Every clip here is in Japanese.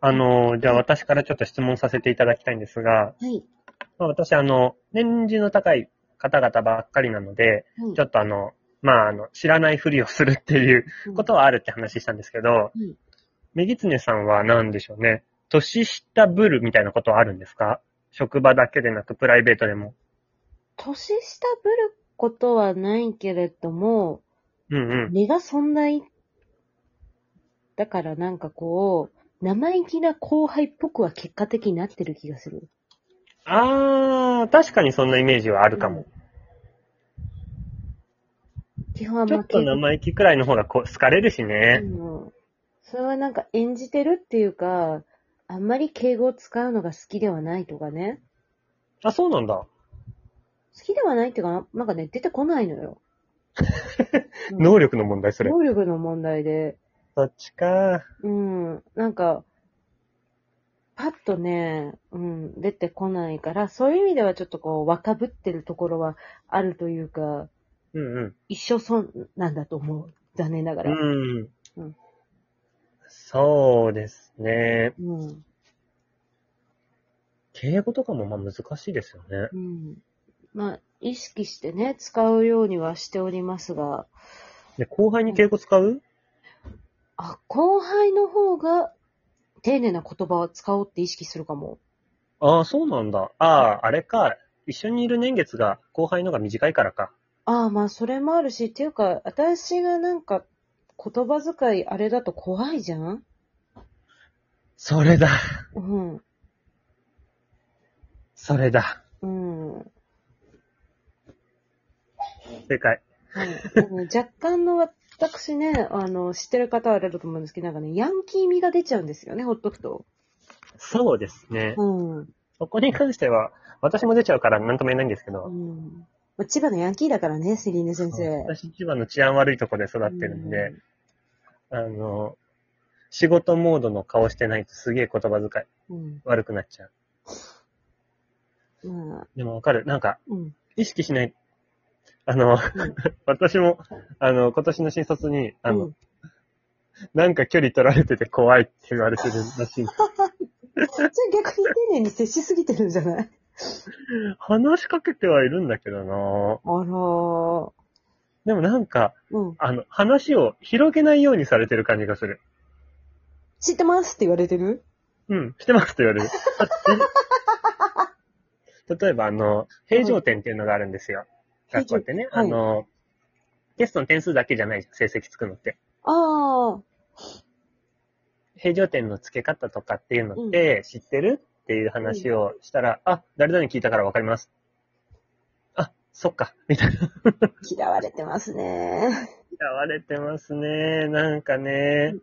あの、じゃあ私からちょっと質問させていただきたいんですが、はい。まあ私、あの、年次の高い方々ばっかりなので、はいちょっとあの、まあ、あの、知らないふりをするっていうことはあるって話したんですけど、うんメギツネさんは何でしょうね？年下ぶるみたいなことはあるんですか？職場だけでなくプライベートでも。年下ぶることはないけれども、うんうん。根がそんない、だからなんかこう、生意気な後輩っぽくは結果的になってる気がする。あー、確かにそんなイメージはあるかも。基本はちょっと生意気くらいの方がこう好かれるしね。うんそれはなんか演じてるっていうか、あんまり敬語を使うのが好きではないとかね。あ、そうなんだ。好きではないっていうか、なんかね、出てこないのよ。う ん能力の問題、それ。能力の問題で。そっちか。うん。なんか、パッとね、うん、出てこないから、そういう意味ではちょっとこう、若ぶってるところはあるというか、うんうん。一生そうなんだと思う。残念ながら。うん。うんそうですね。うん。敬語とかもまあ難しいですよね。うん。まあ、意識してね、使うようにはしておりますが、で、後輩に敬語使う？あ、後輩の方が丁寧な言葉を使おうって意識するかも。ああ、そうなんだ。ああ、あれか。一緒にいる年月が後輩のが短いからか。ああ、まあ、それもあるし、っていうか、私がなんか、言葉遣いあれだと怖いじゃん？それだ。うん。それだ。うん。はい。正解。あの若干の私ね、あの、知ってる方はあれだと思うんですけど、なんかね、ヤンキー味が出ちゃうんですよね、ほっとくと。そうですね。うん。そこに関しては、私も出ちゃうから何とも言えないんですけど、うん。まあ千葉のヤンキーだからね、セリーヌ先生。私千葉の治安悪いとこで育ってるんで、あの、仕事モードの顔してないとすげえ言葉遣いうん。悪くなっちゃう。うん。まあ、でもわかる。なんか、うん。意識しない。あの、私も、あの、今年の新卒に、あの、うんなんか距離取られてて怖いって言われてるらしい。じゃあ逆に丁寧に接しすぎてるんじゃない？話しかけてはいるんだけどなあらー。でもなんか、うん。あの、話を広げないようにされてる感じがする。知ってますって言われてる？うん、してますと言われる。例えば、あの、平常点っていうのがあるんですよ。学校ってね。はいあの、テストの点数だけじゃないじゃん、成績つくのって。ああ。平常点の付け方とかっていうのって知ってるっていう話をしたら、あ、誰々に聞いたからわかります。あ、そっか、みたいな。嫌われてますね。嫌われてますね。なんかね、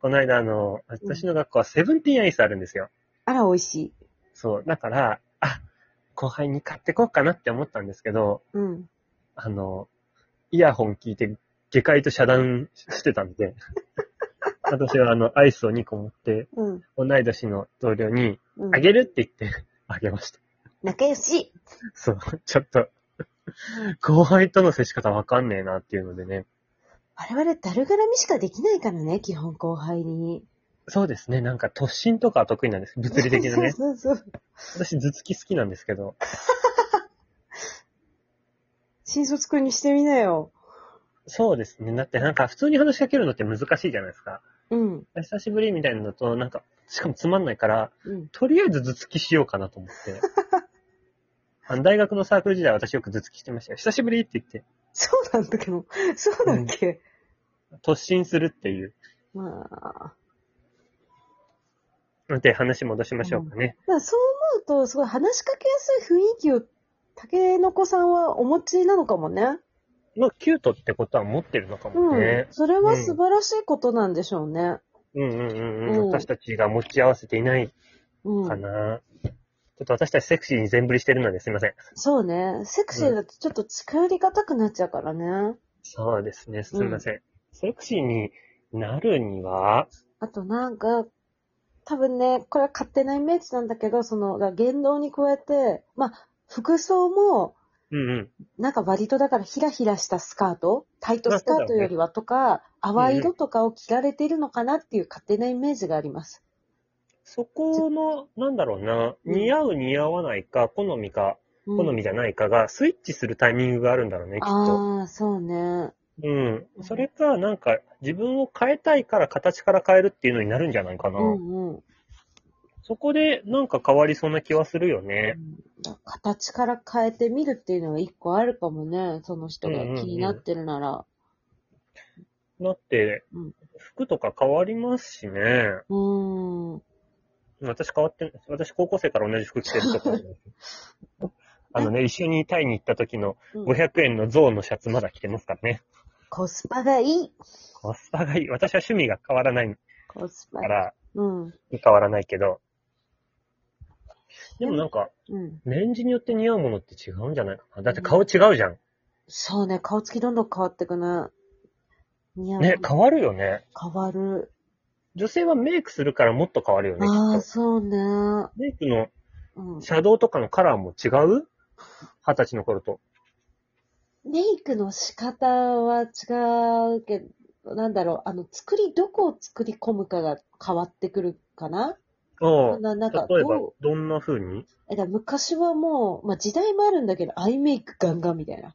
この間あの、私の学校はセブンティーンアイスあるんですよ。あら、美味しい。そう。だから、あ、後輩に買ってこうかなって思ったんですけど、うん。あの、イヤホン聞いて下界と遮断してたんで、私はあの、アイスを2個持って、うん。同い年の同僚に、うんあげるって言って、あげました。仲良し。そう、ちょっと、後輩との接し方わかんねえなっていうのでね。我々、だるがらみしかできないからね、基本後輩に。そうですね、なんか突進とかは得意なんです。物理的なね。そうそうそう。私、頭突き好きなんですけど、新卒くんにしてみなよ。そうですね。だってなんか普通に話しかけるのって難しいじゃないですか。うん。久しぶりみたいなのだと、なんか、しかもつまんないから、うん。とりあえず頭突きしようかなと思って。あの大学のサークル時代私よく頭突きしてましたよ。久しぶりって言って、そうなんだけど、そうだっけ、突進するっていう。まあ。で、話戻しましょうかね。まあ、そう思うと、すごい話しかけやすい雰囲気を、竹の子さんはお持ちなのかもね。まあ、キュートってことは持ってるのかうん。もね。それは素晴らしいことなんでしょうね。うんうんうんうん。うん私たちが持ち合わせていないうん。かな。ちょっと私たちセクシーに全振りしてるのですいません。そうね。セクシーだとちょっと近寄りがたくなっちゃうからね。そうですね、すみません。セクシーになるには、あとなんか、多分ね、これは勝手なイメージなんだけど、その、だ言動に加えて、まあ、服装も、うんうん。なんか割とだからヒラヒラしたスカートタイトスカートよりはとか、淡い色とかを着られてるのかなっていう勝手なイメージがあります。そこの、なんだろうな、うん似合う似合わないか、好みか、好みじゃないかが、スイッチするタイミングがあるんだろうね、きっと。ああ、そうね。うん。それか、なんか、自分を変えたいから形から変えるっていうのになるんじゃないかな。うんうん。そこで、なんか変わりそうな気はするよね。形から変えてみるっていうのが一個あるかもね。その人が気になってるなら。だってうん、服とか変わりますしね。うーん。私変わって、私高校生から同じ服着てるとこ あのね、一緒にタイに行った時のうん500円のゾウのシャツまだ着てますからね。コスパがいい。コスパがいい。私は趣味が変わらないコスパが。から、うん。変わらないけど。でもなんか、うん。レンジによって似合うものって違うんじゃないかな。だって顔違うじゃん。そうね、顔つきどんどん変わってくね。似合う。ね、変わるよね。変わる。女性はメイクするからもっと変わるよね、きああ、っと。そうね。メイクのうん。シャドウとかのカラーも違う？二十歳の頃と。メイクの仕方は違うけど、なんだろう、あの、作り、どこを作り込むかが変わってくるかな？ああ。ななんか、例えばどう、どんな風に？えだ昔はもう、まあ時代もあるんだけど、アイメイクガンガンみたいな。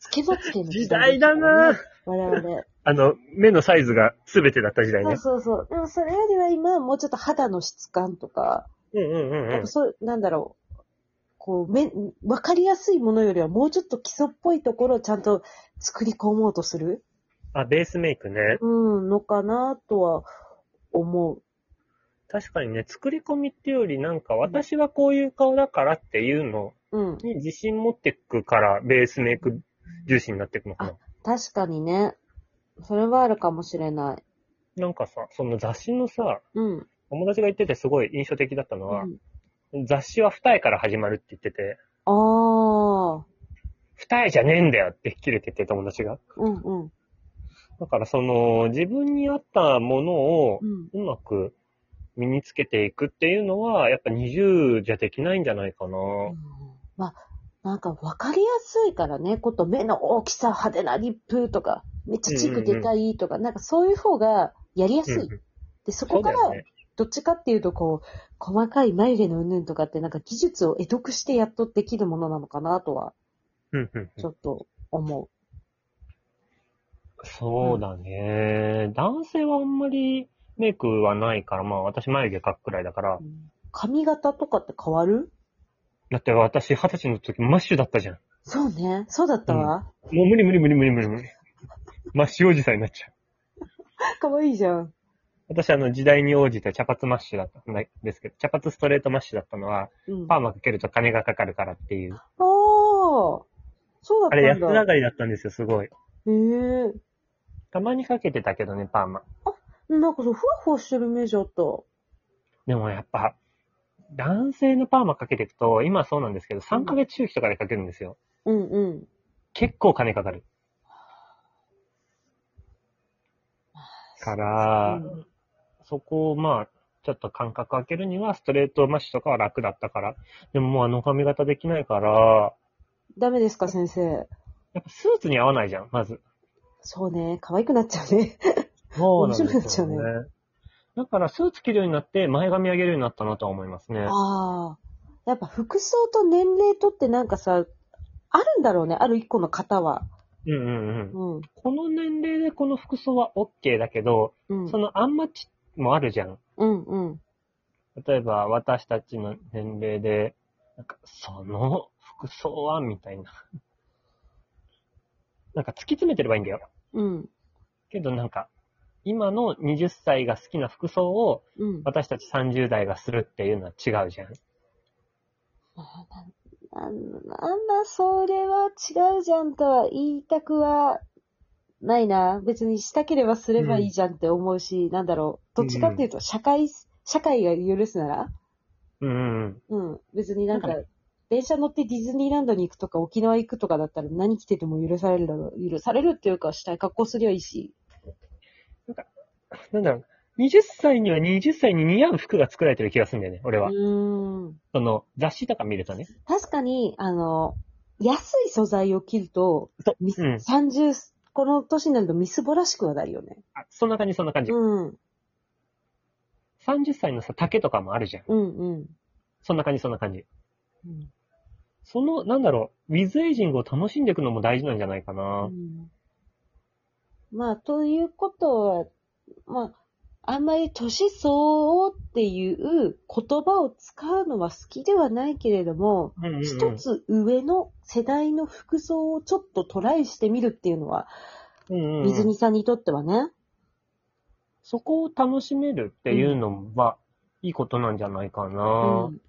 つけまつけの時代だなぁ。我々。あの、目のサイズが全てだった時代そうね。そうそう。でもそれよりは今はもうちょっと肌の質感とか、うんうんうんうんやっぱ。そう、なんだろう。こう、め、わかりやすいものよりはもうちょっと基礎っぽいところをちゃんと作り込もうとする、あ、ベースメイクね。うん、のかなとは思う。確かにね、作り込みっていうよりなんか私はこういう顔だからっていうのうん。に自信持ってくからベースメイク重視になっていくのかな。確かにね。それはあるかもしれない。なんかさ、その雑誌のさ、うん。友達が言っててすごい印象的だったのは、うん、雑誌は二重から始まるって言ってて、ああ。二重じゃねえんだよって切れてて友達が。うんうん。だからその自分に合ったものをうん。うまく身につけていくっていうのは、やっぱ20じゃできないんじゃないかな。まあ、なんか分かりやすいからね、こと目の大きさ派手なリップとか、めっちゃチークでかいとか、なんかそういう方がやりやすい。うんうんで、そそこからうだよね。どっちかっていうと、こう、細かい眉毛のうんぬんとかってなんか技術を会得してやっとできるものなのかなとは、うんうんうんちょっと思そうだね。男性はあんまりメイクはないから、まあ私眉毛描くくらいだからう。。髪型とかって変わる？だって私二十歳の時マッシュだったじゃん。そうね。そうだったわ。もう無理無理無理無理無理無理。マッシュおじさんになっちゃう。かわいいじゃん。私あの時代に応じて茶髪マッシュだったんですけど、茶髪ストレートマッシュだったのは、うん。パーマかけると金がかかるからっていう。ああ。そうだったんだ。あれ安上がりだったんですよ、すごい。へえ。たまにかけてたけどね、パーマ。なんかそう、ふわふわしてるイメージあった。でもやっぱ、男性のパーマかけていくと、今はそうなんですけど、3ヶ月周期とかでかけるんですよ。うんうん。結構金かかる。から、うんそこをまあ、ちょっと間隔空けるには、ストレートマッシュとかは楽だったから。でももうあの髪型できないから、ダメですか、先生。やっぱスーツに合わないじゃん、まず。そうね。可愛くなっちゃうね。そうなんです面白くなっちゃようね。だからスーツ着るようになって前髪上げるようになったなとは思いますね。ああ。やっぱ服装と年齢とってなんかさ、あるんだろうね。ある一個の型は。うんうんうん。うん。この年齢でこの服装は OK だけど、うん。そのアンマッチもあるじゃん。うんうん。例えば私たちの年齢で、なんかその服装はみたいな。なんか突き詰めてればいいんだよ。うん。けどなんか、今の20歳が好きな服装をうん。私たち30代がするっていうのは違うじゃん。なんなんだ、それは違うじゃんとは言いたくはないな。別にしたければすればいいじゃんって思うし、なんだろう。どっちかっていうと、社会、社会が許すなら？うんうん。別になんか電車乗ってディズニーランドに行くとか沖縄行くとかだったら何着てても許されるだろう。許されるっていうか、したい格好すりゃいいし。なんだろう。20歳には20歳に似合う服が作られてる気がするんだよね、俺うは。ーん。その、雑誌とか見るとね。確かに、あの、安い素材を着ると、そうみうん30、この年になるとみすぼらしくはなるよね。あそんな感じ、そんな感じ。うん。30歳のさ、竹とかもあるじゃん。うんうん。そんな感じ、そんな感じ。うんその、なんだろう、ウィズエイジングを楽しんでいくのも大事なんじゃないかうな。んまあ、ということは、まあ、あんまり年相応っていう言葉を使うのは好きではないけれども、うんうんうん一つ上の世代の服装をちょっとトライしてみるっていうのは、うんうんうん水煮さんにとってはね。そこを楽しめるっていうのは、いいことなんじゃないかうな。ん。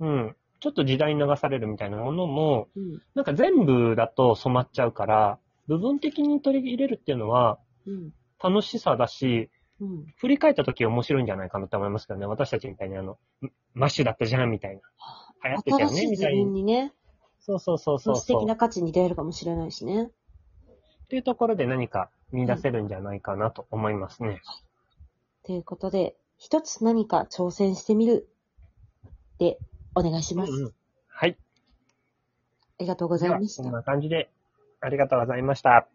うん。ちょっと時代に流されるみたいなものも、うん。なんか全部だと染まっちゃうから、部分的に取り入れるっていうのはうん。楽しさだし、うん。振り返った時面白いんじゃないかなって思いますけどね。私たちみたいにあの、マッシュだったじゃんみたいな。流行ってたよねみたいに。分にね、そうそうそうそう。素敵な価値に出会えるかもしれないしね。っていうところで何か見出せるんじゃないかなと思いますね。ということで、一つ何か挑戦してみるでお願いします。うんうんはい。ありがとうございました。こんな感じで、ありがとうございました。